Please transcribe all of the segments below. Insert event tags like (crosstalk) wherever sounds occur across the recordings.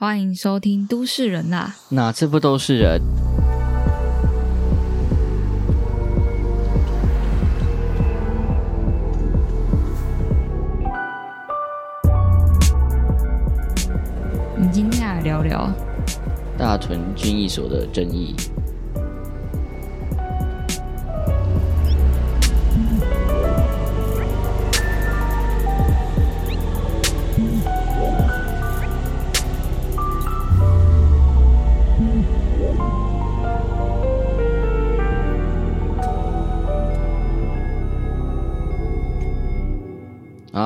欢迎收听《都市人》呐，哪次不都是人？我们今天来聊聊大屯军役所的争议。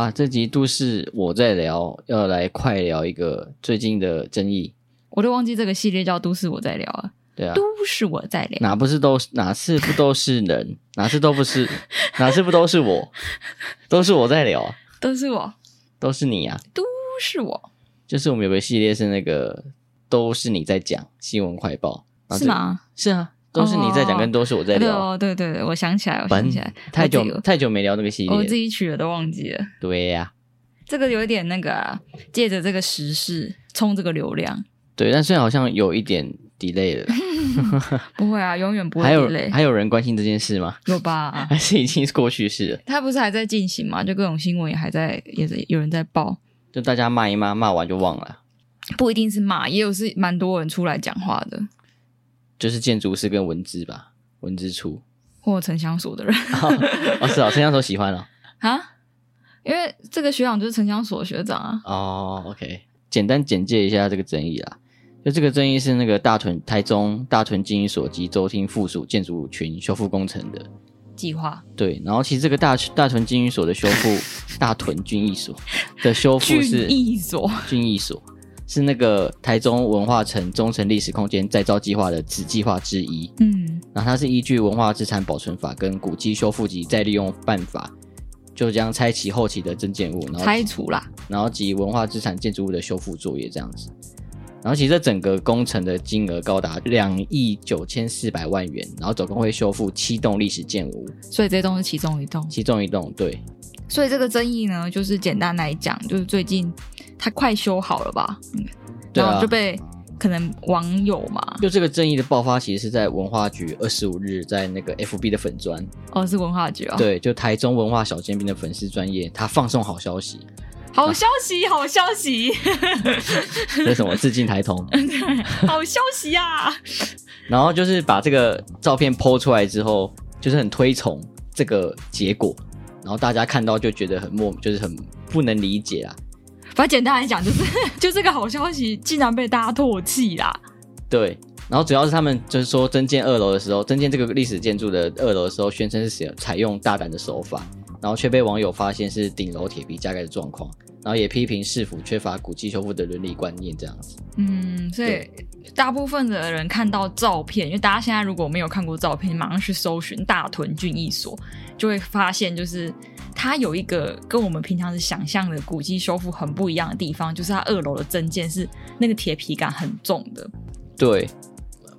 啊，这集都市我在聊，要来快聊一个最近的争议。我都忘记这个系列叫《都市我在聊》啊。对啊，都是我在聊，哪不是都哪次不都是人，哪次都不是，(laughs) 哪次不都是我，都是我在聊啊，都是我，都是你啊，都是我。就是我们有个系列是那个都是你在讲新闻快报，是吗？是啊。都是你在讲，跟都是我在聊。哦，对对对，我想起来，我想起来，太久太久没聊那个系列，我自己取了都忘记了。对呀，这个有一点那个啊，借着这个时事冲这个流量。对，但虽然好像有一点 delay 了。(laughs) 不会啊，永远不会 delay。还有人关心这件事吗？有吧？(laughs) 还是已经是过去式了？他不是还在进行吗？就各种新闻也还在，也是有人在报。就大家骂一骂，骂完就忘了。不一定是骂，也有是蛮多人出来讲话的。就是建筑师跟文资吧。文字处或城乡所的人 (laughs) 哦，是啊，城乡所喜欢哦 (laughs) 啊，因为这个学长就是城乡所学长啊。哦，OK，简单简介一下这个争议啦。就这个争议是那个大屯台中大屯军役所及周厅附属建筑群修复工程的计划。对，然后其实这个大大屯军役所的修复，大屯军役所的修复 (laughs) 是军役所，军役所。是那个台中文化城中城历史空间再造计划的子计划之一。嗯，然后它是依据文化资产保存法跟古迹修复及再利用办法，就将拆其后期的增建物，然后拆除啦，然后及文化资产建筑物的修复作业这样子。然后其实这整个工程的金额高达两亿九千四百万元，然后总共会修复七栋历史建物。所以这栋是其中一栋，其中一栋对。所以这个争议呢，就是简单来讲，就是最近。它快修好了吧？嗯，然后就被可能网友嘛，就这个争议的爆发，其实是在文化局二十五日在那个 FB 的粉专哦，是文化局啊，对，就台中文化小尖兵的粉丝专业，他放送好消息，好消息，好消息，(laughs) 为什么致敬台通？(laughs) 好消息啊！然后就是把这个照片 po 出来之后，就是很推崇这个结果，然后大家看到就觉得很莫，就是很不能理解啊。反正简单来讲，就是 (laughs) 就这个好消息竟然被大家唾弃啦。对，然后主要是他们就是说增建二楼的时候，增建这个历史建筑的二楼的时候，宣称是使采用大胆的手法，然后却被网友发现是顶楼铁皮加盖的状况，然后也批评市府缺乏古迹修复的伦理观念这样子。嗯，所以大部分的人看到照片，因为大家现在如果没有看过照片，马上去搜寻大屯郡一所，就会发现就是。它有一个跟我们平常是想象的古迹修复很不一样的地方，就是它二楼的增建是那个铁皮感很重的。对，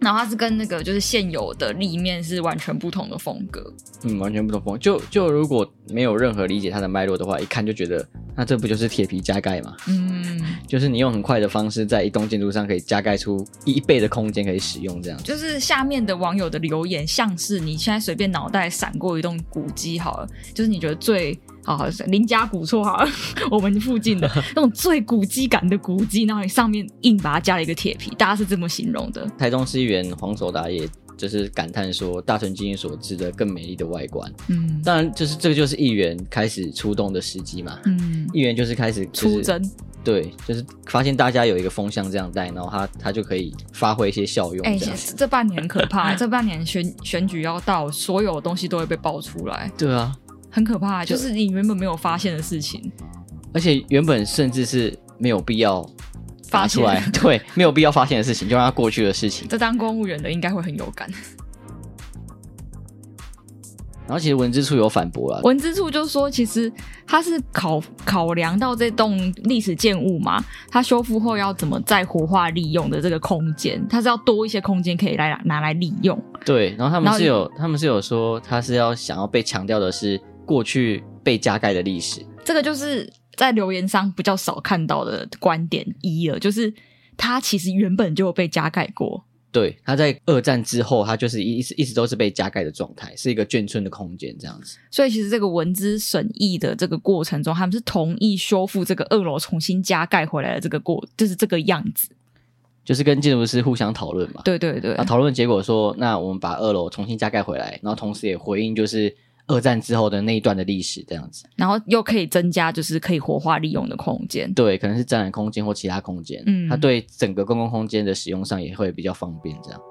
然后它是跟那个就是现有的立面是完全不同的风格。嗯，完全不同风格。就就如果没有任何理解它的脉络的话，一看就觉得那这不就是铁皮加盖吗？嗯，就是你用很快的方式在一栋建筑上可以加盖出一倍的空间可以使用，这样。就是下面的网友的留言，像是你现在随便脑袋闪过一栋古迹好了，就是你觉得最好好林家古厝好了，我们附近的 (laughs) 那种最古迹感的古迹，然后你上面硬把它加了一个铁皮，大家是这么形容的。台中市议员黄守达也。就是感叹说，大屯军役所值得更美丽的外观。嗯，当然，就是这个就是议员开始出动的时机嘛。嗯，议员就是开始、就是、出征，对，就是发现大家有一个风向这样带，然后他他就可以发挥一些效用。哎、欸，这半年可怕，(laughs) 这半年选选举要到，所有东西都会被爆出来。对啊，很可怕，就是你原本没有发现的事情，而且原本甚至是没有必要。发出来，(laughs) 对，没有必要发现的事情，就让它过去的事情。这当公务员的应该会很有感。然后其实文资处有反驳了，文资处就说，其实他是考考量到这栋历史建物嘛，它修复后要怎么再活化利用的这个空间，它是要多一些空间可以来拿来利用。对，然后他们是有，他们是有说，他是要想要被强调的是过去被加盖的历史。这个就是。在留言上比较少看到的观点一了，就是它其实原本就被加盖过。对，它在二战之后，它就是一直一直都是被加盖的状态，是一个眷村的空间这样子。所以其实这个文资审议的这个过程中，他们是同意修复这个二楼，重新加盖回来的这个过，就是这个样子。就是跟建筑师互相讨论嘛。对对对。啊，讨论结果说，那我们把二楼重新加盖回来，然后同时也回应就是。二战之后的那一段的历史，这样子，然后又可以增加就是可以活化利用的空间，对，可能是展览空间或其他空间，嗯，它对整个公共空间的使用上也会比较方便，这样。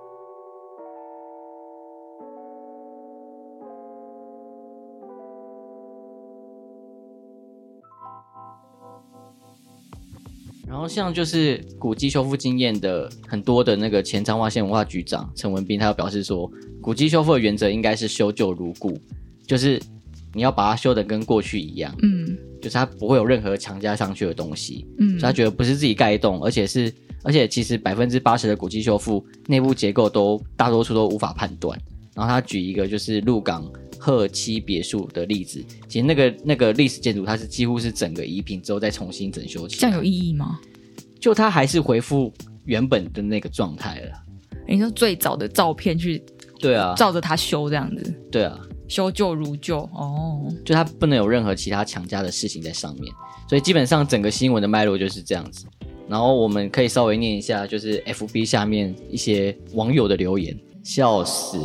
然后像就是古迹修复经验的很多的那个前彰化县文化局长陈文斌，他又表示说，古迹修复的原则应该是修旧如故。就是你要把它修的跟过去一样，嗯，就是它不会有任何强加上去的东西，嗯，所以他觉得不是自己盖一栋，而且是，而且其实百分之八十的古迹修复内部结构都大多数都无法判断。然后他举一个就是鹿港鹤七别墅的例子，其实那个那个历史建筑它是几乎是整个夷平之后再重新整修起来，这样有意义吗？就它还是回复原本的那个状态了。你说最早的照片去，对啊，照着它修这样子，对啊。修旧如旧。哦，就它不能有任何其他强加的事情在上面，所以基本上整个新闻的脉络就是这样子。然后我们可以稍微念一下，就是 FB 下面一些网友的留言，笑死，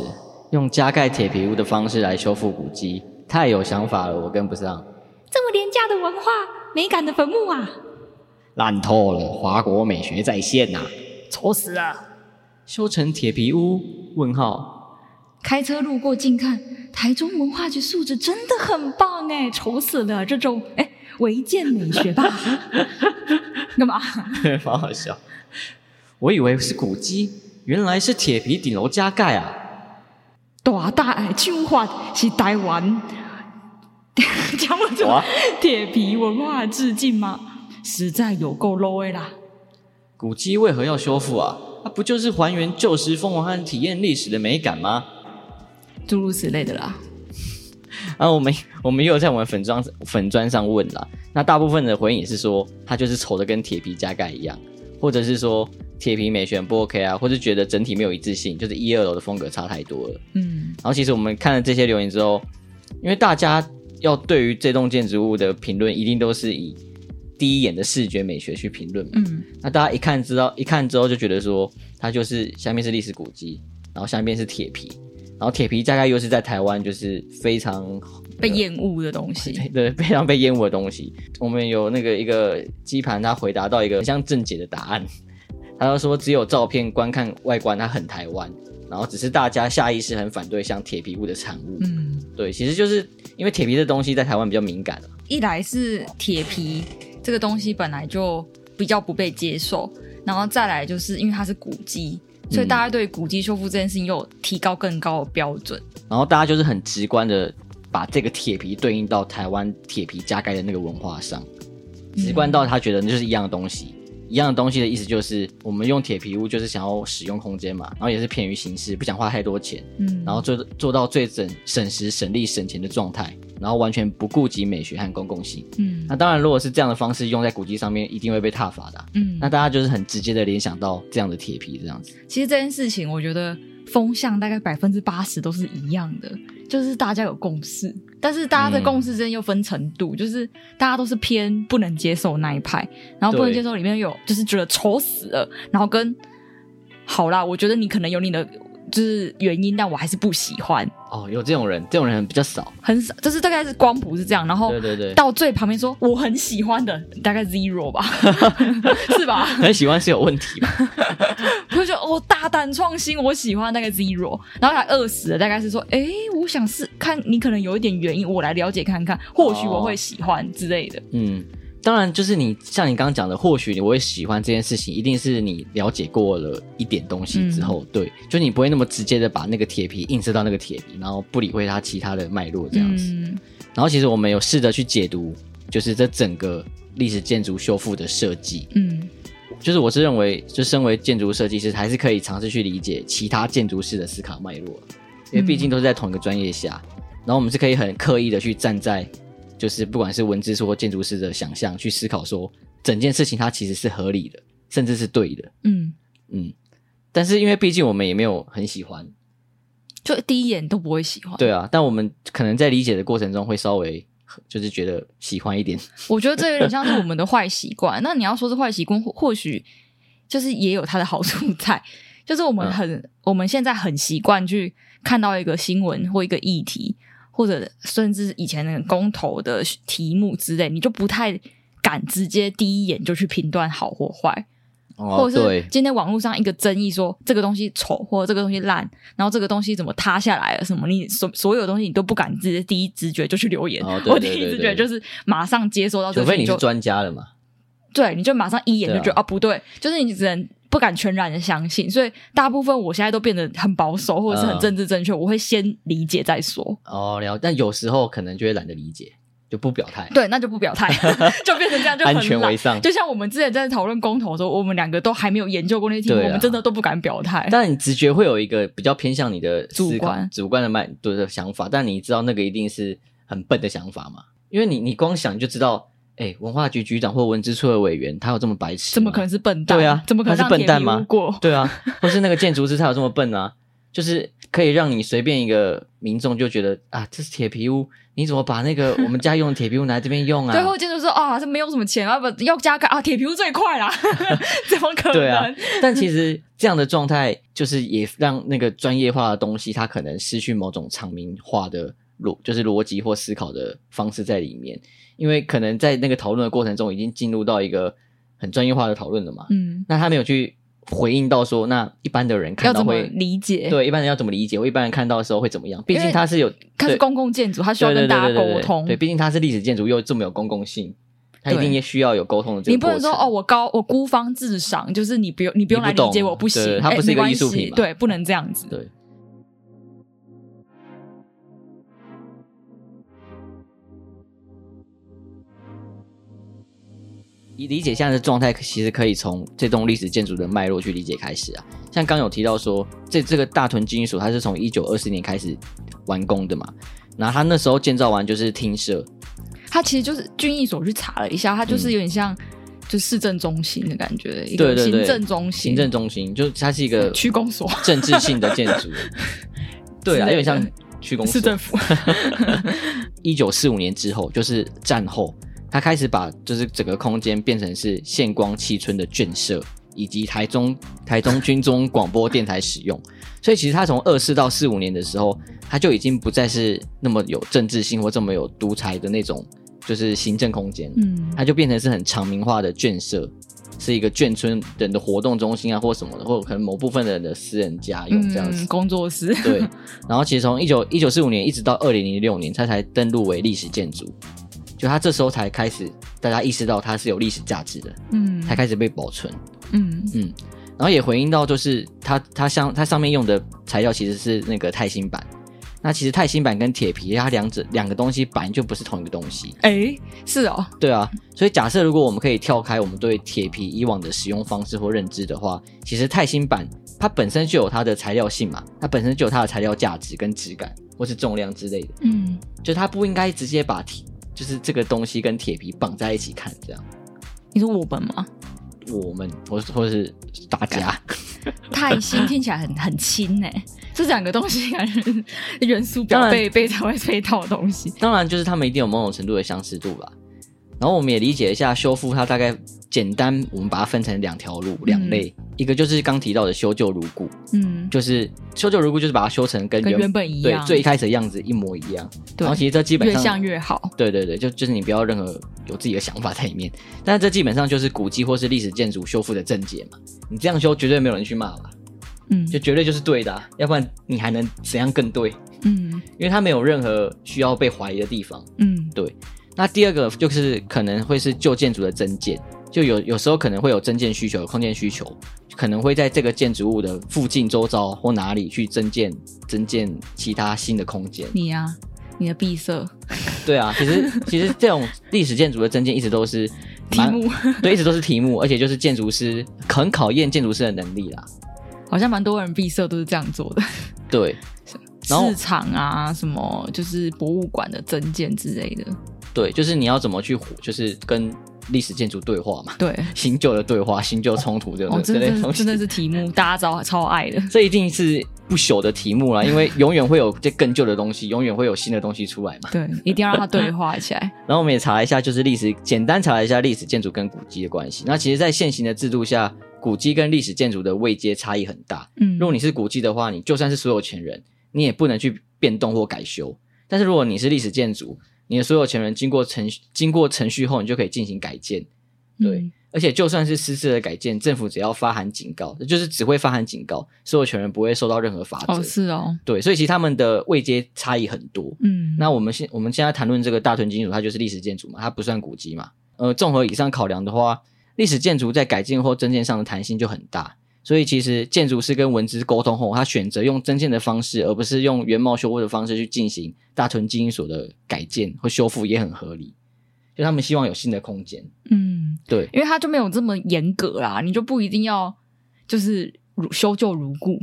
用加盖铁皮屋的方式来修复古迹，太有想法了，我跟不上。这么廉价的文化，美感的坟墓啊，烂透了，华国美学再现呐，丑死了，修成铁皮屋？问号，开车路过近看。台中文化局素质真的很棒哎，丑死了这种哎违建美学吧？(laughs) 干嘛？(laughs) 蛮好笑。我以为是古迹，原来是铁皮顶楼加盖啊！大大爱中华是台湾，(laughs) 讲不出铁皮文化致敬吗？实在有够 low 的啦！古迹为何要修复啊？那不就是还原旧时风貌和体验历史的美感吗？诸如此类的啦，然后我们我们又有在我们粉砖粉砖上问啦，那大部分的回应也是说，它就是丑的跟铁皮加盖一样，或者是说铁皮美学不 OK 啊，或是觉得整体没有一致性，就是一二楼的风格差太多了。嗯，然后其实我们看了这些留言之后，因为大家要对于这栋建筑物的评论，一定都是以第一眼的视觉美学去评论嘛。嗯，那大家一看知道，一看之后就觉得说，它就是下面是历史古迹，然后下面是铁皮。然后铁皮大概又是在台湾就是非常被厌恶的东西，对，对，非常被厌恶的东西。我们有那个一个机盘，他回答到一个很像正解的答案，他就说只有照片观看外观它很台湾，然后只是大家下意识很反对像铁皮物的产物。嗯，对，其实就是因为铁皮这东西在台湾比较敏感。一来是铁皮这个东西本来就比较不被接受，然后再来就是因为它是古迹。所以大家对古迹修复这件事情又提高更高的标准，然后大家就是很直观的把这个铁皮对应到台湾铁皮加盖的那个文化上，直观到他觉得那就是一样的东西。一样的东西的意思就是，我们用铁皮屋就是想要使用空间嘛，然后也是便于形式，不想花太多钱，嗯，然后做做到最省省时省力省钱的状态，然后完全不顾及美学和公共性，嗯，那当然如果是这样的方式用在古迹上面，一定会被踏伐的，嗯，那大家就是很直接的联想到这样的铁皮这样子。其实这件事情，我觉得风向大概百分之八十都是一样的。就是大家有共识，但是大家的共识之间又分程度，嗯、就是大家都是偏不能接受那一派，然后不能接受里面有就是觉得丑死了，然后跟好啦，我觉得你可能有你的。就是原因，但我还是不喜欢。哦，有这种人，这种人比较少，很少。就是大概是光谱是这样，然后对对对，到最旁边说我很喜欢的，大概 zero 吧，(laughs) 是吧？很喜欢是有问题吧？(laughs) 不是说哦，大胆创新，我喜欢大概 zero，然后还饿死了，大概是说，哎，我想是看你可能有一点原因，我来了解看看，或许我会喜欢之类的。哦、嗯。当然，就是你像你刚刚讲的，或许你会喜欢这件事情，一定是你了解过了一点东西之后，嗯、对，就你不会那么直接的把那个铁皮映射到那个铁皮，然后不理会它其他的脉络这样子。嗯、然后，其实我们有试着去解读，就是这整个历史建筑修复的设计。嗯，就是我是认为，就身为建筑设计师，还是可以尝试去理解其他建筑师的思考脉络，因为毕竟都是在同一个专业下，然后我们是可以很刻意的去站在。就是不管是文字或建筑师的想象去思考说整件事情它其实是合理的，甚至是对的。嗯嗯，但是因为毕竟我们也没有很喜欢，就第一眼都不会喜欢。对啊，但我们可能在理解的过程中会稍微就是觉得喜欢一点。(laughs) 我觉得这有点像是我们的坏习惯。那你要说是坏习惯，或或许就是也有它的好处在，就是我们很、嗯、我们现在很习惯去看到一个新闻或一个议题。或者甚至以前那个公投的题目之类，你就不太敢直接第一眼就去评断好或坏，哦，或者是今天网络上一个争议说这个东西丑或者这个东西烂，然后这个东西怎么塌下来了什么，你所所有东西你都不敢直接第一直觉就去留言，哦、对对对对，我第一直觉就是马上接收到这个，除非你是专家了嘛，对，你就马上一眼就觉得啊，啊不对，就是你只能。不敢全然的相信，所以大部分我现在都变得很保守，或者是很政治正确。嗯、我会先理解再说。哦，了。但有时候可能就会懒得理解，就不表态。对，那就不表态，(laughs) 就变成这样，就很安全为上。就像我们之前在讨论公投的时候，我们两个都还没有研究过那题，我们真的都不敢表态。但你直觉会有一个比较偏向你的主观、主观的脉对的想法，但你知道那个一定是很笨的想法嘛？因为你你光想就知道。哎、欸，文化局局长或文资处的委员，他有这么白痴？怎么可能是笨蛋？对啊，怎么可能是笨蛋吗？(laughs) 对啊，或是那个建筑师，他有这么笨啊？就是可以让你随便一个民众就觉得啊，这是铁皮屋，你怎么把那个我们家用的铁皮屋拿来这边用啊？(laughs) 最后建筑师说啊，这没有什么钱啊，不要加盖啊，铁皮屋最快啦，(laughs) 怎么可能？对啊，但其实这样的状态，就是也让那个专业化的东西，它可能失去某种场民化的逻，就是逻辑或思考的方式在里面。因为可能在那个讨论的过程中，已经进入到一个很专业化的讨论了嘛。嗯，那他没有去回应到说，那一般的人看到会理解，对，一般人要怎么理解？我一般人看到的时候会怎么样？毕竟他是有，它是公共建筑，它需要跟大家沟通。对，毕竟它是历史建筑，又这么有公共性，他一定也需要有沟通的这个。你不能说哦，我高我孤芳自赏，就是你不用你不用来理解我不行，它不是一个艺术品嘛？对，不能这样子。对。理解现在的状态，其实可以从这栋历史建筑的脉络去理解开始啊。像刚有提到说，这这个大屯军役所，它是从一九二四年开始完工的嘛。然后它那时候建造完就是厅舍，它其实就是军役所。去查了一下，它就是有点像就市政中心的感觉，一个行政中心。行政中心就它是一个区公所，政治性的建筑。(laughs) 对啊，有点像区公所。市政府。(laughs) 一九四五年之后，就是战后。他开始把就是整个空间变成是县光七村的眷舍，以及台中台中军中广播电台使用。所以其实他从二四到四五年的时候，他就已经不再是那么有政治性或这么有独裁的那种，就是行政空间。嗯，他就变成是很长明化的眷舍，是一个眷村人的活动中心啊，或什么的，或者可能某部分人的私人家用这样子。嗯，工作室。对。然后其实从一九一九四五年一直到二零零六年，他才登录为历史建筑。就他这时候才开始，大家意识到它是有历史价值的，嗯，才开始被保存，嗯。嗯，然后也回应到，就是它它像它上面用的材料其实是那个钛锌板，那其实钛锌板跟铁皮，它两者两个东西本来就不是同一个东西，诶，是哦，对啊，所以假设如果我们可以跳开我们对铁皮以往的使用方式或认知的话，其实钛锌板它本身就有它的材料性嘛，它本身就有它的材料价值跟质感或是重量之类的，嗯，就它不应该直接把铁。就是这个东西跟铁皮绑在一起看，这样。你说我们吗？我们，或或者是大家。(laughs) 钛锌听起来很很轻哎，这两个东西感觉元素表被被才会配套的东西。当然，就是他们一定有某种程度的相似度吧。然后我们也理解一下修复，它大概简单，我们把它分成两条路、两类，嗯、一个就是刚提到的修旧如故，嗯，就是修旧如故，就是把它修成跟原，本一样，对，最一开始的样子一模一样。对然后其实这基本上越像越好。对对对，就就是你不要任何有自己的想法在里面。但是这基本上就是古迹或是历史建筑修复的正解嘛。你这样修绝对没有人去骂吧？嗯，就绝对就是对的、啊，要不然你还能怎样更对？嗯，因为它没有任何需要被怀疑的地方。嗯，对。那第二个就是可能会是旧建筑的增建，就有有时候可能会有增建需求、有空间需求，可能会在这个建筑物的附近、周遭或哪里去增建、增建其他新的空间。你呀、啊，你的闭塞。对啊，其实 (laughs) 其实这种历史建筑的增建一直都是题目，(laughs) 对，一直都是题目，而且就是建筑师很考验建筑师的能力啦。好像蛮多人闭塞都是这样做的。对，市场啊，什么就是博物馆的增建之类的。对，就是你要怎么去，就是跟历史建筑对话嘛，对，新旧的对话，新旧冲突这种这类东西，真的是题目，大家超超爱的。这一定是不朽的题目啦，因为永远会有这更旧的东西，永远会有新的东西出来嘛。对，一定要让它对话起来。(laughs) 然后我们也查一下，就是历史，简单查一下历史建筑跟古迹的关系。那其实，在现行的制度下，古迹跟历史建筑的位阶差异很大。嗯，如果你是古迹的话，你就算是所有权人，你也不能去变动或改修。但是如果你是历史建筑，你的所有权人经过程序经过程序后，你就可以进行改建。对，嗯、而且就算是私自的改建，政府只要发函警告，就是只会发函警告，所有权人不会受到任何罚则。哦，是哦。对，所以其实他们的位阶差异很多。嗯，那我们现我们现在谈论这个大屯金属，它就是历史建筑嘛，它不算古迹嘛。呃，综合以上考量的话，历史建筑在改建或增建上的弹性就很大。所以其实建筑师跟文资沟通后，他选择用增建的方式，而不是用原貌修复的方式去进行大屯基因所的改建或修复，也很合理。就他们希望有新的空间，嗯，对，因为他就没有这么严格啦，你就不一定要就是如修旧如故，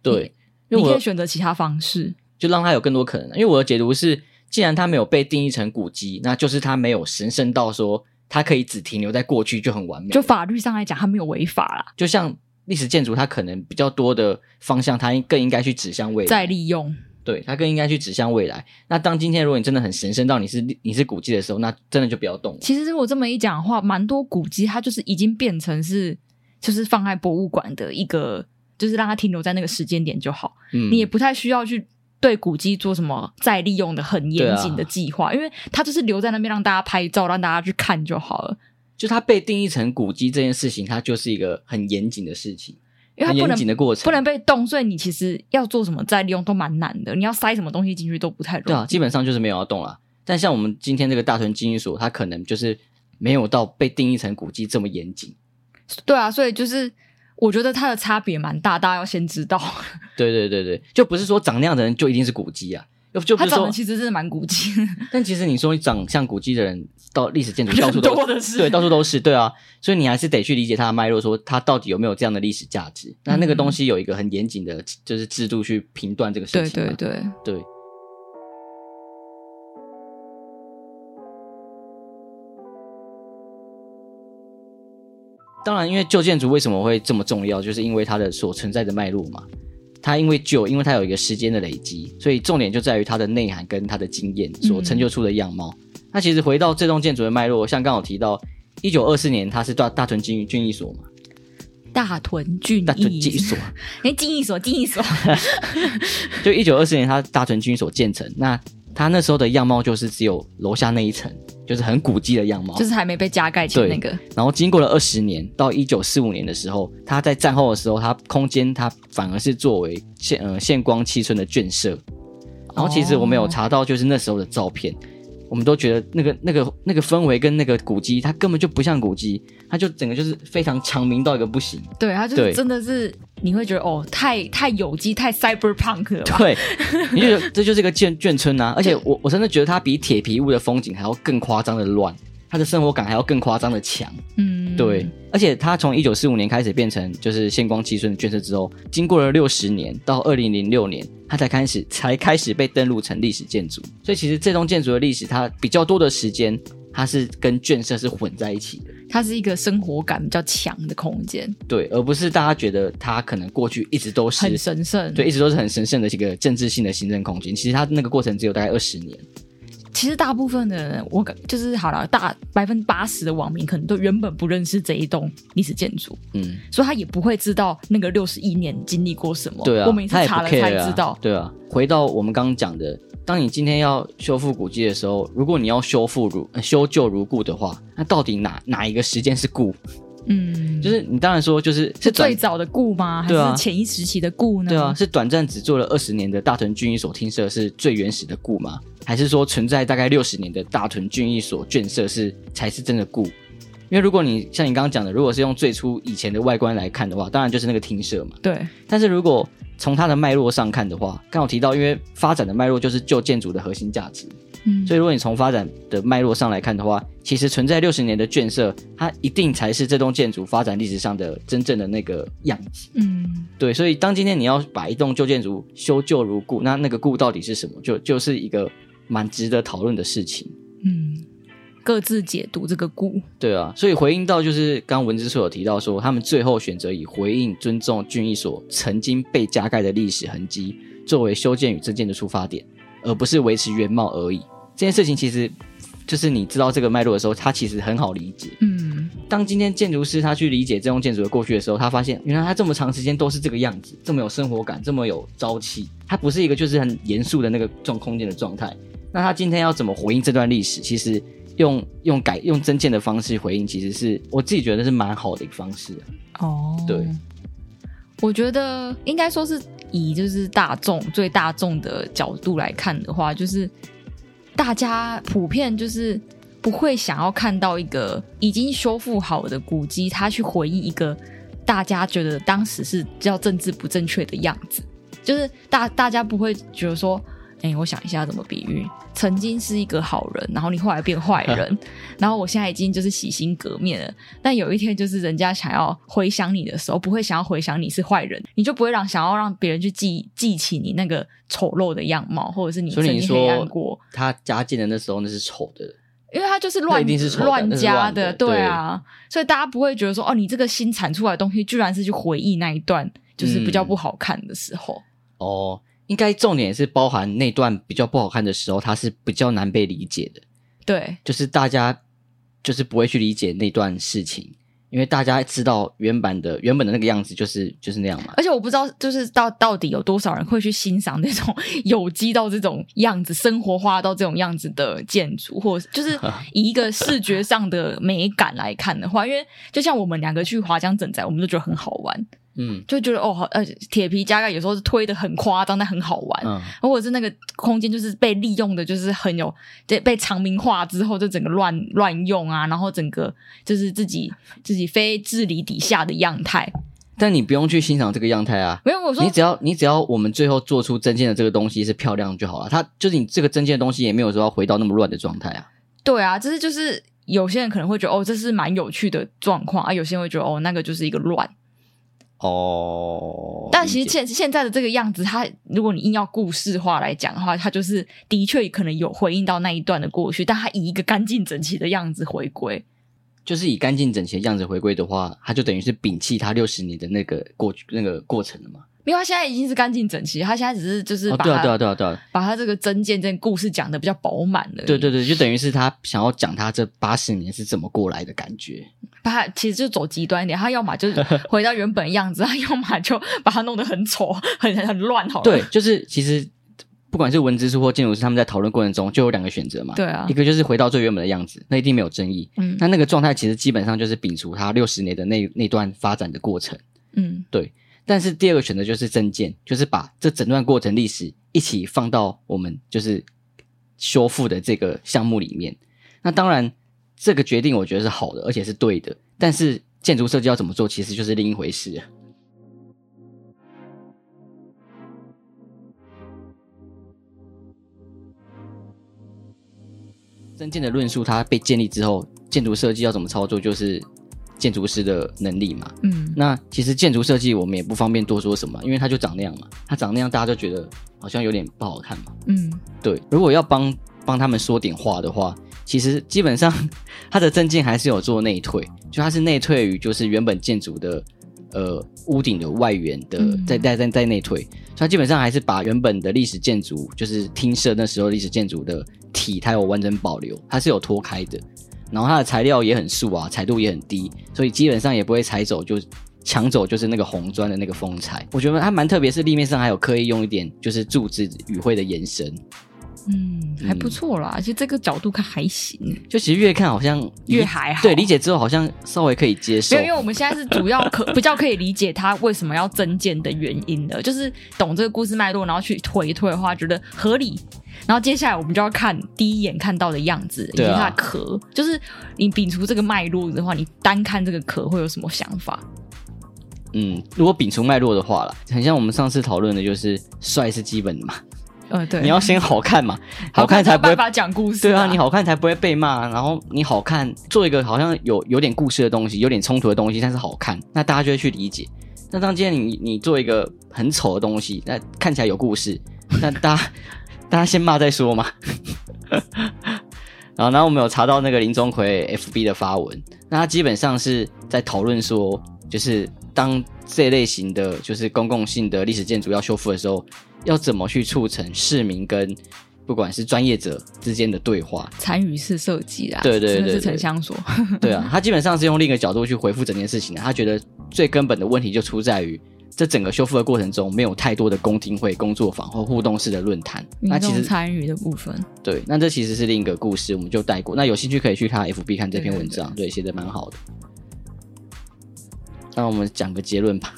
对，你可以选择其他方式，就让他有更多可能。因为我的解读是，既然他没有被定义成古迹，那就是他没有神圣到说他可以只停留在过去就很完美。就法律上来讲，他没有违法啦，就像。历史建筑它可能比较多的方向，它更应该去指向未来，再利用。对，它更应该去指向未来。那当今天如果你真的很神圣到你是你是古迹的时候，那真的就不要动。其实如果这么一讲的话，蛮多古迹它就是已经变成是就是放在博物馆的一个，就是让它停留在那个时间点就好。嗯，你也不太需要去对古迹做什么再利用的很严谨的计划，啊，因为它就是留在那边让大家拍照，让大家去看就好了。就它被定义成古迹这件事情，它就是一个很严谨的事情，因为它不能很严谨的过程，不能被动，所以你其实要做什么再利用都蛮难的。你要塞什么东西进去都不太容易。对啊，基本上就是没有要动了。但像我们今天这个大屯军役所，它可能就是没有到被定义成古迹这么严谨。对啊，所以就是我觉得它的差别蛮大，大家要先知道。(laughs) 对对对对，就不是说长那样的人就一定是古迹啊。他长得其实真的蛮古迹，(laughs) 但其实你说你长像古迹的人，到历史建筑到处都是，对，到处都是，对啊，所以你还是得去理解它的脉络，说它到底有没有这样的历史价值。那、嗯、那个东西有一个很严谨的，就是制度去评断这个事情。对对对对。当然，因为旧建筑为什么会这么重要，就是因为它的所存在的脉络嘛。它因为旧，因为它有一个时间的累积，所以重点就在于它的内涵跟它的经验所成就出的样貌。嗯、那其实回到这栋建筑的脉络，像刚好提到一九二四年，它是大大屯军军役所嘛？大屯军役大屯军役所，(laughs) 哎，军役所，军役所，(laughs) 就一九二四年，它大屯军役所建成。那它那时候的样貌就是只有楼下那一层。就是很古迹的样貌，就是还没被加盖前那个。然后经过了二十年，到一九四五年的时候，它在战后的时候，它空间它反而是作为现呃现光七村的眷舍。然后其实我们有查到，就是那时候的照片，哦、我们都觉得那个那个那个氛围跟那个古迹，它根本就不像古迹，它就整个就是非常长明到一个不行。对，它就真的是你会觉得哦，太太有机，太 cyberpunk 了。(laughs) 对，你就觉得这就是一个眷眷村啊！而且我我真的觉得它比铁皮屋的风景还要更夸张的乱。它的生活感还要更夸张的强，嗯，对，而且它从一九四五年开始变成就是现光七村的眷舍之后，经过了六十年，到二零零六年，它才开始才开始被登录成历史建筑。所以其实这栋建筑的历史，它比较多的时间，它是跟眷舍是混在一起的。它是一个生活感比较强的空间，对，而不是大家觉得它可能过去一直都是很神圣，对，一直都是很神圣的一个政治性的行政空间。其实它那个过程只有大概二十年。其实大部分的人，我感就是好了，大百分之八十的网民可能都原本不认识这一栋历史建筑，嗯，所以他也不会知道那个六十一年经历过什么。对啊，我每次查了才知道。对啊，回到我们刚刚讲的，当你今天要修复古迹的时候，如果你要修复如修旧如故的话，那到底哪哪一个时间是故？嗯，就是你当然说，就是是最早的故吗？还是前一时期的故呢？对啊，是短暂只做了二十年的大屯军役所厅舍是最原始的故吗？还是说存在大概六十年的大屯军役所眷舍是才是真的故？因为如果你像你刚刚讲的，如果是用最初以前的外观来看的话，当然就是那个厅舍嘛。对。但是如果从它的脉络上看的话，刚好提到，因为发展的脉络就是旧建筑的核心价值。嗯。所以如果你从发展的脉络上来看的话，其实存在六十年的眷舍，它一定才是这栋建筑发展历史上的真正的那个样子。嗯。对。所以当今天你要把一栋旧建筑修旧如故，那那个故到底是什么？就就是一个。蛮值得讨论的事情。嗯，各自解读这个故。对啊，所以回应到就是刚文之所有提到说，他们最后选择以回应尊重俊义所曾经被加盖的历史痕迹作为修建与增建的出发点，而不是维持原貌而已。这件事情其实。就是你知道这个脉络的时候，它其实很好理解。嗯，当今天建筑师他去理解这栋建筑的过去的时候，他发现原来他这么长时间都是这个样子，这么有生活感，这么有朝气。它不是一个就是很严肃的那个状空间的状态。那他今天要怎么回应这段历史？其实用用改用增建的方式回应，其实是我自己觉得是蛮好的一个方式。哦，对，我觉得应该说是以就是大众最大众的角度来看的话，就是。大家普遍就是不会想要看到一个已经修复好的古迹，他去回忆一个大家觉得当时是叫政治不正确的样子，就是大大家不会觉得说。哎，我想一下怎么比喻。曾经是一个好人，然后你后来变坏人，(laughs) 然后我现在已经就是洗心革面了。但有一天，就是人家想要回想你的时候，不会想要回想你是坏人，你就不会让想要让别人去记记起你那个丑陋的样貌，或者是你曾经黑暗过。他加建的那时候那是丑的，因为他就是乱一定是乱加的，的对啊。对所以大家不会觉得说，哦，你这个新产出来的东西，居然是去回忆那一段就是比较不好看的时候。嗯、哦。应该重点是包含那段比较不好看的时候，它是比较难被理解的。对，就是大家就是不会去理解那段事情，因为大家知道原版的原本的那个样子就是就是那样嘛。而且我不知道，就是到到底有多少人会去欣赏那种 (laughs) 有机到这种样子、生活化到这种样子的建筑，或者就是 (laughs) 以一个视觉上的美感来看的话，因为就像我们两个去华江整宅，我们都觉得很好玩。嗯，就觉得哦，好呃，铁皮加盖有时候是推的很夸张，但很好玩。嗯，或者是那个空间就是被利用的，就是很有被被长明化之后，就整个乱乱用啊，然后整个就是自己自己非治理底下的样态。但你不用去欣赏这个样态啊，没有我说，你只要你只要我们最后做出真件的这个东西是漂亮就好了。它就是你这个真件的东西也没有说要回到那么乱的状态啊。对啊，这是就是有些人可能会觉得哦，这是蛮有趣的状况啊，有些人会觉得哦，那个就是一个乱。哦，但其实现现在的这个样子，他如果你硬要故事化来讲的话，他就是的确可能有回应到那一段的过去，但他以一个干净整齐的样子回归，就是以干净整齐的样子回归的话，他就等于是摒弃他六十年的那个过去那个过程了嘛。没有他现在已经是干净整齐，他现在只是就是把、哦、对啊对啊对啊对啊，把他这个增建这个故事讲的比较饱满了。对对对，就等于是他想要讲他这八十年是怎么过来的感觉。把他其实就走极端一点，他要么就是 (laughs) 回到原本的样子，(laughs) 他要么就把它弄得很丑、很很乱。好了，对，就是其实不管是文字书或建筑师，他们在讨论过程中就有两个选择嘛。对啊，一个就是回到最原本的样子，那一定没有争议。嗯，那那个状态其实基本上就是摒除他六十年的那那段发展的过程。嗯，对。但是第二个选择就是增建，就是把这整段过程历史一起放到我们就是修复的这个项目里面。那当然，这个决定我觉得是好的，而且是对的。但是建筑设计要怎么做，其实就是另一回事。真建的论述它被建立之后，建筑设计要怎么操作，就是。建筑师的能力嘛，嗯，那其实建筑设计我们也不方便多说什么，因为它就长那样嘛，它长那样大家就觉得好像有点不好看嘛，嗯，对。如果要帮帮他们说点话的话，其实基本上 (laughs) 它的增建还是有做内退，就它是内退于就是原本建筑的呃屋顶的外缘的，在在在在内退，所以它基本上还是把原本的历史建筑就是厅舍那时候历史建筑的体，它有完整保留，它是有脱开的。然后它的材料也很素啊，彩度也很低，所以基本上也不会踩走，就抢走就是那个红砖的那个风采。我觉得它蛮特别，是立面上还有刻意用一点就是柱子语汇的延伸，嗯，还不错啦。而且、嗯、这个角度看还行，就其实越看好像越还好。对，理解之后好像稍微可以接受。没有因为我们现在是主要可 (laughs) 比较可以理解他为什么要增建的原因的，就是懂这个故事脉络，然后去推一推的话，觉得合理。然后接下来我们就要看第一眼看到的样子，以及它的壳。啊、就是你摒除这个脉络的话，你单看这个壳会有什么想法？嗯，如果摒除脉络的话啦，很像我们上次讨论的，就是帅是基本的嘛。呃，对，你要先好看嘛，(laughs) 好看才不会办法讲故事。对啊，你好看才不会被骂。然后你好看，做一个好像有有点故事的东西，有点冲突的东西，但是好看，那大家就会去理解。那当今天你你做一个很丑的东西，那看起来有故事，那大家。(laughs) 大家先骂再说嘛，(laughs) 然后，然后我们有查到那个林钟奎 FB 的发文，那他基本上是在讨论说，就是当这类型的就是公共性的历史建筑要修复的时候，要怎么去促成市民跟不管是专业者之间的对话，参与式设计啊，对对对，对，是城乡所，对啊，他基本上是用另一个角度去回复整件事情的。他觉得最根本的问题就出在于。这整个修复的过程中，没有太多的公听会、工作坊或互动式的论坛。那其实参与的部分，对，那这其实是另一个故事，我们就带过。那有兴趣可以去他 FB 看这篇文章，对，对，对，对，写的蛮好的。那我们讲个结论吧。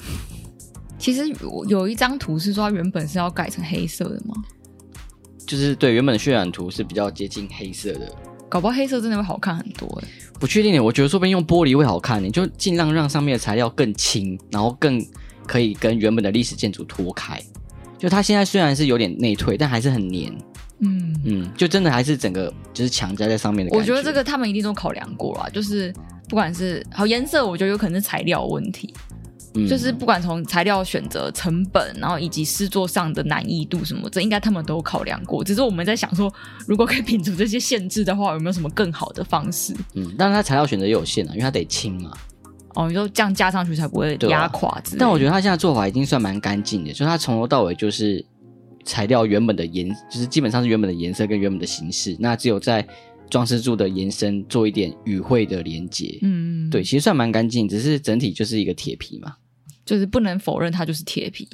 其实有一张图是说它，原本是要改成黑色的吗？就是对，原本的渲染图是比较接近黑色的。搞不好黑色真的会好看很多诶。不确定的，我觉得说不定用玻璃会好看。你就尽量让上面的材料更轻，然后更。可以跟原本的历史建筑脱开，就它现在虽然是有点内退，但还是很黏。嗯嗯，就真的还是整个就是强加在上面的感觉。我觉得这个他们一定都考量过了，就是不管是好颜色，我觉得有可能是材料问题。嗯，就是不管从材料选择、成本，然后以及制作上的难易度什么，这应该他们都有考量过。只是我们在想说，如果可以摒除这些限制的话，有没有什么更好的方式？嗯，但是它材料选择也有限啊，因为它得轻嘛。哦，你说这样加上去才不会压垮，啊。但我觉得他现在做法已经算蛮干净的，就是他从头到尾就是材料原本的颜，就是基本上是原本的颜色跟原本的形式，那只有在装饰柱的延伸做一点语汇的连接。嗯，对，其实算蛮干净，只是整体就是一个铁皮嘛，就是不能否认它就是铁皮。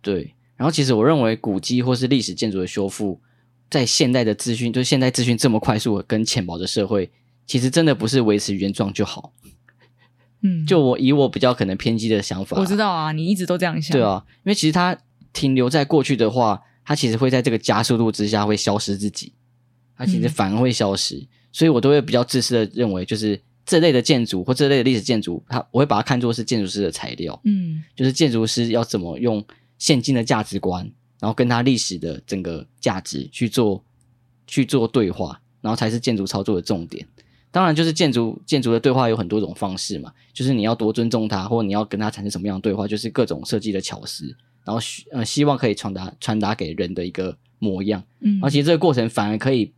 对，然后其实我认为古迹或是历史建筑的修复，在现代的资讯，就是现代资讯这么快速跟浅薄的社会，其实真的不是维持原状就好。嗯，就我以我比较可能偏激的想法，我知道啊，你一直都这样想。对啊，因为其实它停留在过去的话，它其实会在这个加速度之下会消失自己，它其实反而会消失。嗯、所以我都会比较自私的认为，就是这类的建筑或这类的历史建筑，它我会把它看作是建筑师的材料。嗯，就是建筑师要怎么用现今的价值观，然后跟他历史的整个价值去做去做对话，然后才是建筑操作的重点。当然，就是建筑建筑的对话有很多种方式嘛，就是你要多尊重它，或者你要跟它产生什么样的对话，就是各种设计的巧思，然后呃希望可以传达传达给人的一个模样。嗯，而且这个过程反而可以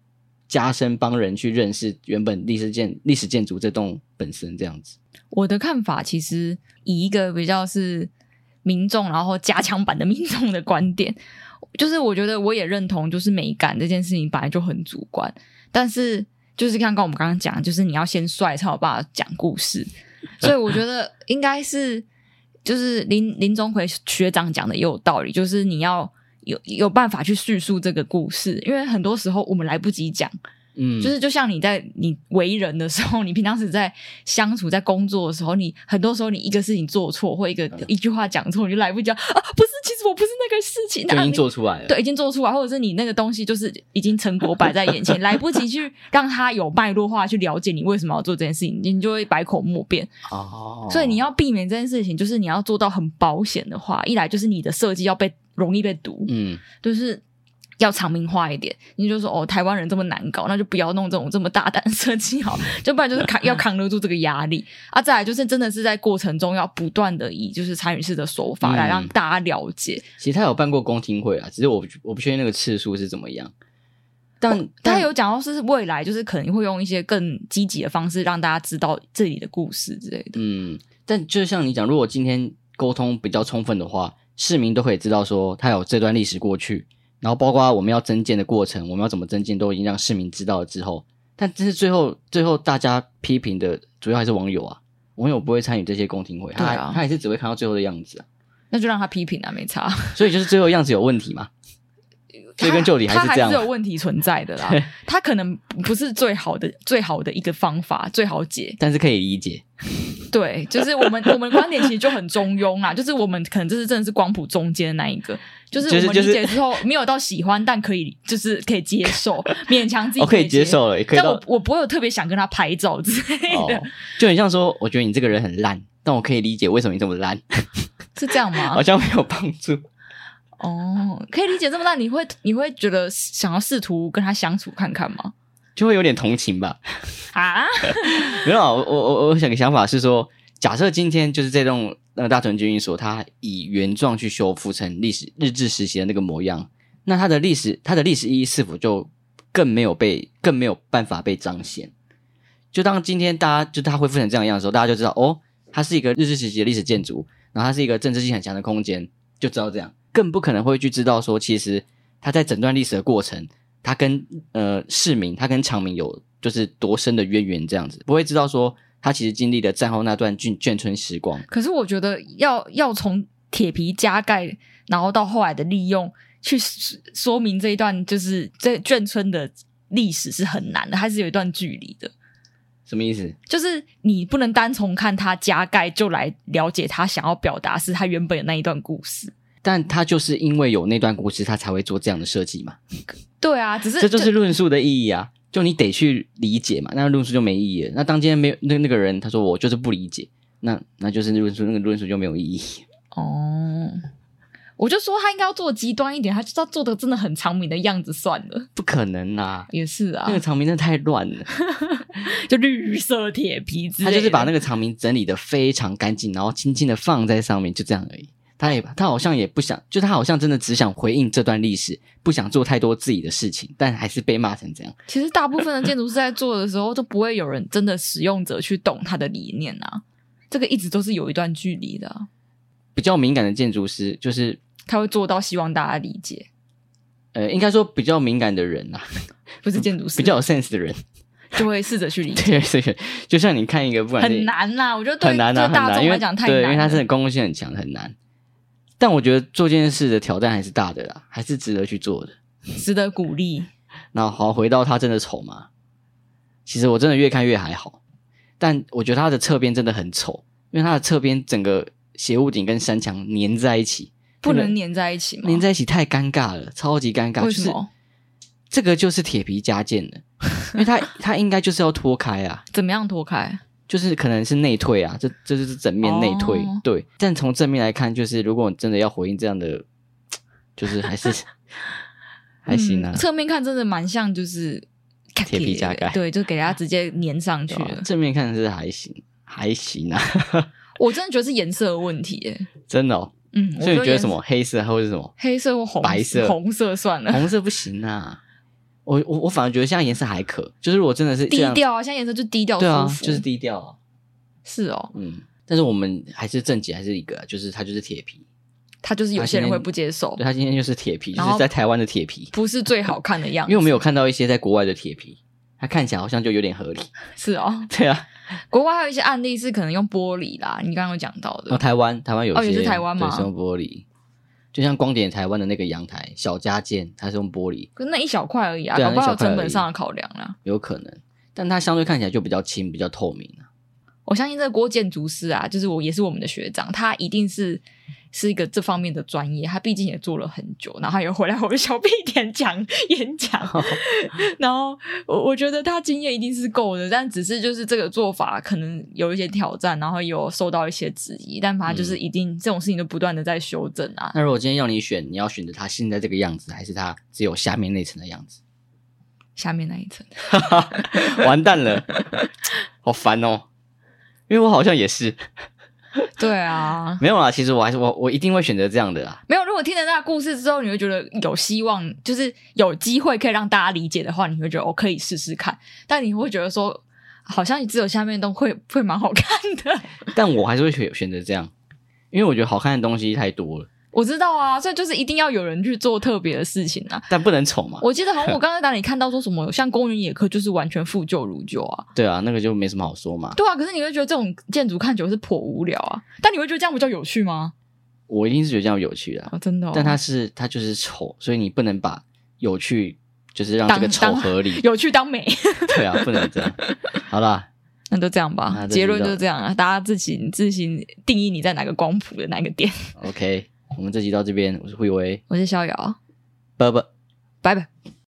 加深帮人去认识原本历史建历史建筑这栋本身这样子。我的看法其实以一个比较是民众，然后加强版的民众的观点，(laughs) 就是我觉得我也认同，就是美感这件事情本来就很主观，但是。就是刚刚我们刚刚讲，就是你要先帅才有办法讲故事，(laughs) 所以我觉得应该是就是林林钟魁学长讲的也有道理，就是你要有有办法去叙述这个故事，因为很多时候我们来不及讲。嗯，就是就像你在你为人的时候，你平常时在相处、在工作的时候，你很多时候你一个事情做错，或一个一句话讲错，你就来不及讲啊！不是，其实我不是那个事情，已经做出来了，对，已经做出来，或者是你那个东西就是已经成果摆在眼前，来不及去让他有脉络化去了解你为什么要做这件事情，你就会百口莫辩。哦，所以你要避免这件事情，就是你要做到很保险的话，一来就是你的设计要被容易被读，嗯，就是。要场面化一点，你就说哦，台湾人这么难搞，那就不要弄这种这么大胆设计好，(laughs) 就不然就是扛 (laughs) 要扛得住这个压力啊。再来就是真的是在过程中要不断的以就是参与式的手法来让大家了解。嗯、其实他有办过公听会啊，只是我我不确定那个次数是怎么样。但、哦、他有讲到是未来就是可能会用一些更积极的方式让大家知道这里的故事之类的。嗯，但就像你讲，如果今天沟通比较充分的话，市民都可以知道说他有这段历史过去。然后包括我们要增建的过程，我们要怎么增建，都已经让市民知道了之后，但这是最后最后大家批评的主要还是网友啊，网友不会参与这些公听会，他啊，他也是只会看到最后的样子啊，那就让他批评啊，没差。所以就是最后样子有问题嘛，追根究底还是这样，是有问题存在的啦，他可能不是最好的最好的一个方法，最好解，但是可以理解。(laughs) 对，就是我们我们的观点其实就很中庸啦，就是我们可能就是真的是光谱中间的那一个，就是我们理解之后没有到喜欢，但可以就是可以接受，勉强自己可以接受了，也可以。但我我不会有特别想跟他拍照之类的，就很像说，我觉得你这个人很烂，但我可以理解为什么你这么烂，(laughs) 是这样吗？好像没有帮助。哦，可以理解这么烂，你会你会觉得想要试图跟他相处看看吗？就会有点同情吧？(laughs) 啊，(laughs) 没有，我我我想个想法是说，假设今天就是这栋那个大屯军役所，它以原状去修复成历史日治时期的那个模样，那它的历史它的历史意义是否就更没有被更没有办法被彰显。就当今天大家就它恢复成这样样的时候，大家就知道哦，它是一个日治时期的历史建筑，然后它是一个政治性很强的空间，就知道这样，更不可能会去知道说，其实它在整段历史的过程，它跟呃市民，他跟长明有就是多深的渊源，这样子不会知道说，他其实经历了战后那段眷眷村时光。可是我觉得要要从铁皮加盖，然后到后来的利用，去说明这一段就是这眷村的历史是很难的，还是有一段距离的。什么意思？就是你不能单从看他加盖就来了解他想要表达是他原本的那一段故事。但他就是因为有那段故事，他才会做这样的设计嘛？对啊，只是这就是论述的意义啊！就你得去理解嘛，那论述就没意义了。那当今天没有那那个人，他说我就是不理解，那那就是论述那个论述就没有意义哦。我就说他应该要做极端一点，他就要做的真的很长明的样子算了。不可能啊！也是啊，那个长明真的太乱了，(laughs) 就绿色铁皮之类的，他就是把那个长明整理的非常干净，然后轻轻的放在上面，就这样而已。他也他好像也不想，就他好像真的只想回应这段历史，不想做太多自己的事情，但还是被骂成这样。其实大部分的建筑师在做的时候，都不会有人真的使用者去懂他的理念啊。这个一直都是有一段距离的啊。比较敏感的建筑师就是。他会做到，希望大家理解。呃，应该说比较敏感的人啊，不是建筑师，比较有 sense 的人，就会试着去理解。对，所以就像你看一个，不管很难呐，我觉得很难啊，大众来讲太难，对，因为它真的公共性很强，很难。但我觉得做这件事的挑战还是大的啦，还是值得去做的，(laughs) 值得鼓励。(laughs) 那好，回到它真的丑吗？其实我真的越看越还好，但我觉得它的侧边真的很丑，因为它的侧边整个斜屋顶跟山墙粘在一起。不能粘在一起吗？粘在一起太尴尬了，超级尴尬。为什么？就是、这个就是铁皮加建的，因为它它 (laughs) 应该就是要脱开啊。怎么样脱开？就是可能是内退啊，这这就是整面内退。哦、对，但从正面来看，就是如果你真的要回应这样的，(tsk) 就是还是 (laughs) 还行啊。侧、嗯、面看真的蛮像，就是铁皮加盖。对，就给它直接粘上去了。正面看是还行，还行啊。(laughs) 我真的觉得是颜色的问题，耶。真的哦。嗯，所以你觉得什么黑色或者是什么黑色或红白色？红色算了，红色不行啊。我我我反而觉得现在颜色还可，就是如果真的是低调啊，现在颜色就低调，对啊，就是低调啊。是哦，嗯，但是我们还是正解还是一个，就是它就是铁皮，它就是有些人会不接受，对，它今天就是铁皮，就是在台湾的铁皮，不是最好看的样子，(laughs) 因为我们有看到一些在国外的铁皮，它看起来好像就有点合理，(laughs) 是哦，对啊。国外还有一些案例是可能用玻璃啦，你刚刚有讲到的。哦，台湾台湾有些，哦，也是台湾吗？是用玻璃。就像光点台湾的那个阳台小加建，它是用玻璃，可是那一小块而已啊，搞不好有成本上的考量啊。有可能，但它相对看起来就比较轻，比较透明啊。我相信这个郭建筑师啊，就是我也是我们的学长，他一定是是一个这方面的专业。他毕竟也做了很久，然后他又回来我们小屁点讲演讲，哦、(laughs) 然后我我觉得他经验一定是够的，但只是就是这个做法可能有一些挑战，然后有受到一些质疑，但反正就是一定、嗯、这种事情都不断的在修正啊。那如果今天要你选，你要选择他现在这个样子，还是他只有下面那层的样子？下面那一层，(laughs) 完蛋了，好烦哦。因为我好像也是，对啊，(laughs) 没有啦。其实我还是我我一定会选择这样的啦。没有，如果听了那个故事之后，你会觉得有希望，就是有机会可以让大家理解的话，你会觉得我可以试试看。但你会觉得说，好像你只有下面都会 (laughs) 会蛮好看的。但我还是会选选择这样，因为我觉得好看的东西太多了。我知道啊，所以就是一定要有人去做特别的事情啊，但不能丑嘛。我记得好像我刚才哪里看到说什么，(laughs) 像公园野客就是完全复旧如旧啊。对啊，那个就没什么好说嘛。对啊，可是你会觉得这种建筑看久是颇无聊啊，但你会觉得这样比较有趣吗？我一定是觉得这样有趣的，啊哦，真的，哦。但它是它就是丑，所以你不能把有趣就是让这个丑合理，(laughs) 有趣当美。(laughs) 对啊，不能这样。好啦，那就这样吧，结论就是这样啊，大家自行自行定义你在哪个光谱的哪个点。OK。我们这集到这边，我是辉威，我是逍遥，拜拜，拜拜。